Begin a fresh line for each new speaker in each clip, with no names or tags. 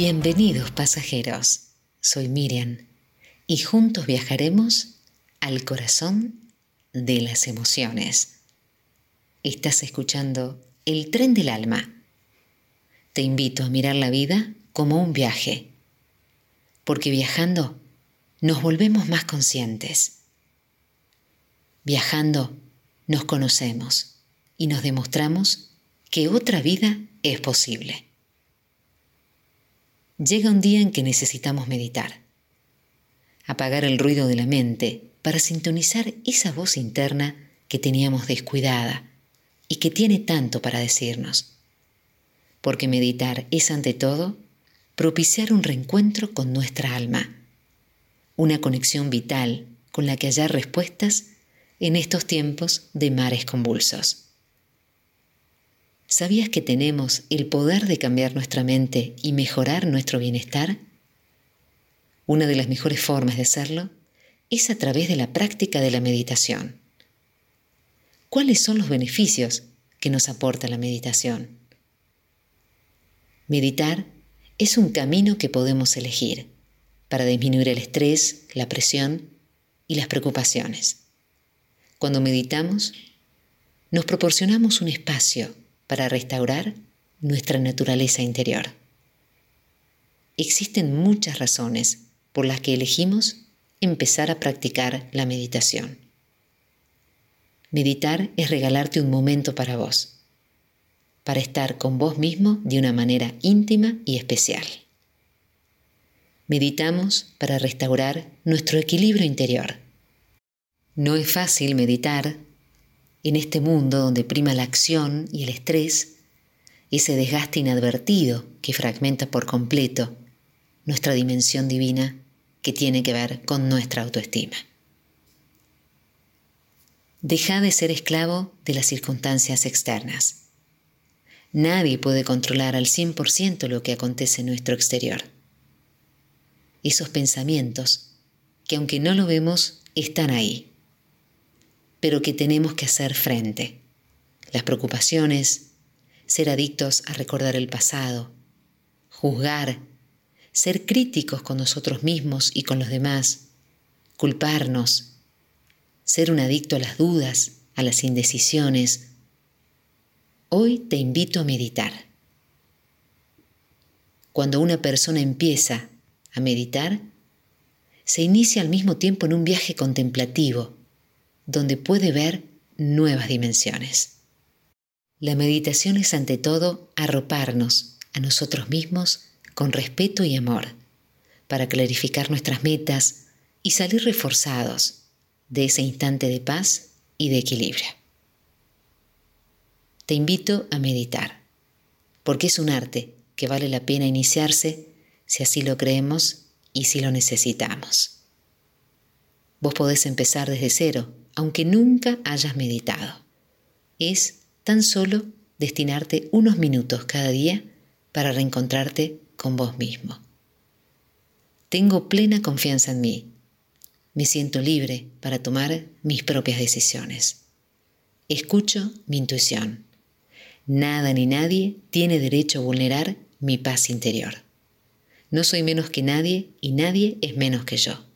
Bienvenidos pasajeros, soy Miriam y juntos viajaremos al corazón de las emociones. Estás escuchando El tren del alma. Te invito a mirar la vida como un viaje, porque viajando nos volvemos más conscientes. Viajando nos conocemos y nos demostramos que otra vida es posible. Llega un día en que necesitamos meditar, apagar el ruido de la mente para sintonizar esa voz interna que teníamos descuidada y que tiene tanto para decirnos. Porque meditar es ante todo propiciar un reencuentro con nuestra alma, una conexión vital con la que hallar respuestas en estos tiempos de mares convulsos. ¿Sabías que tenemos el poder de cambiar nuestra mente y mejorar nuestro bienestar? Una de las mejores formas de hacerlo es a través de la práctica de la meditación. ¿Cuáles son los beneficios que nos aporta la meditación? Meditar es un camino que podemos elegir para disminuir el estrés, la presión y las preocupaciones. Cuando meditamos, nos proporcionamos un espacio para restaurar nuestra naturaleza interior. Existen muchas razones por las que elegimos empezar a practicar la meditación. Meditar es regalarte un momento para vos, para estar con vos mismo de una manera íntima y especial. Meditamos para restaurar nuestro equilibrio interior. No es fácil meditar en este mundo donde prima la acción y el estrés, ese desgaste inadvertido que fragmenta por completo nuestra dimensión divina que tiene que ver con nuestra autoestima. Deja de ser esclavo de las circunstancias externas. Nadie puede controlar al 100% lo que acontece en nuestro exterior. Esos pensamientos, que aunque no lo vemos, están ahí pero que tenemos que hacer frente. Las preocupaciones, ser adictos a recordar el pasado, juzgar, ser críticos con nosotros mismos y con los demás, culparnos, ser un adicto a las dudas, a las indecisiones. Hoy te invito a meditar. Cuando una persona empieza a meditar, se inicia al mismo tiempo en un viaje contemplativo donde puede ver nuevas dimensiones. La meditación es ante todo arroparnos a nosotros mismos con respeto y amor, para clarificar nuestras metas y salir reforzados de ese instante de paz y de equilibrio. Te invito a meditar, porque es un arte que vale la pena iniciarse si así lo creemos y si lo necesitamos. Vos podés empezar desde cero aunque nunca hayas meditado. Es tan solo destinarte unos minutos cada día para reencontrarte con vos mismo. Tengo plena confianza en mí. Me siento libre para tomar mis propias decisiones. Escucho mi intuición. Nada ni nadie tiene derecho a vulnerar mi paz interior. No soy menos que nadie y nadie es menos que yo.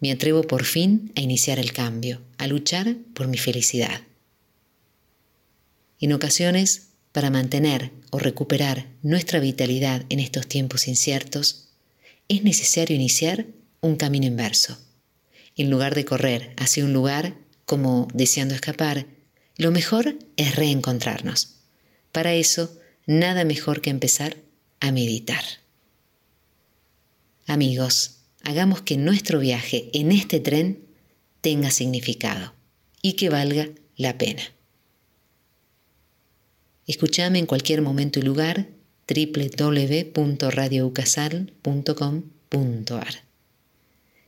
Me atrevo por fin a iniciar el cambio, a luchar por mi felicidad. En ocasiones, para mantener o recuperar nuestra vitalidad en estos tiempos inciertos, es necesario iniciar un camino inverso. En lugar de correr hacia un lugar como deseando escapar, lo mejor es reencontrarnos. Para eso, nada mejor que empezar a meditar. Amigos, hagamos que nuestro viaje en este tren tenga significado y que valga la pena. Escúchame en cualquier momento y lugar www.radioucasal.com.ar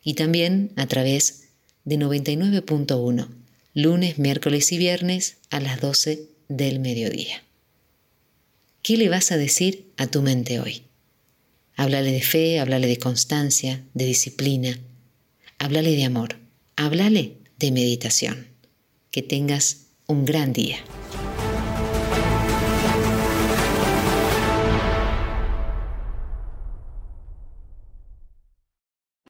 y también a través de 99.1 lunes, miércoles y viernes a las 12 del mediodía. ¿Qué le vas a decir a tu mente hoy? Háblale de fe, háblale de constancia, de disciplina. Háblale de amor. Háblale de meditación. Que tengas un gran día.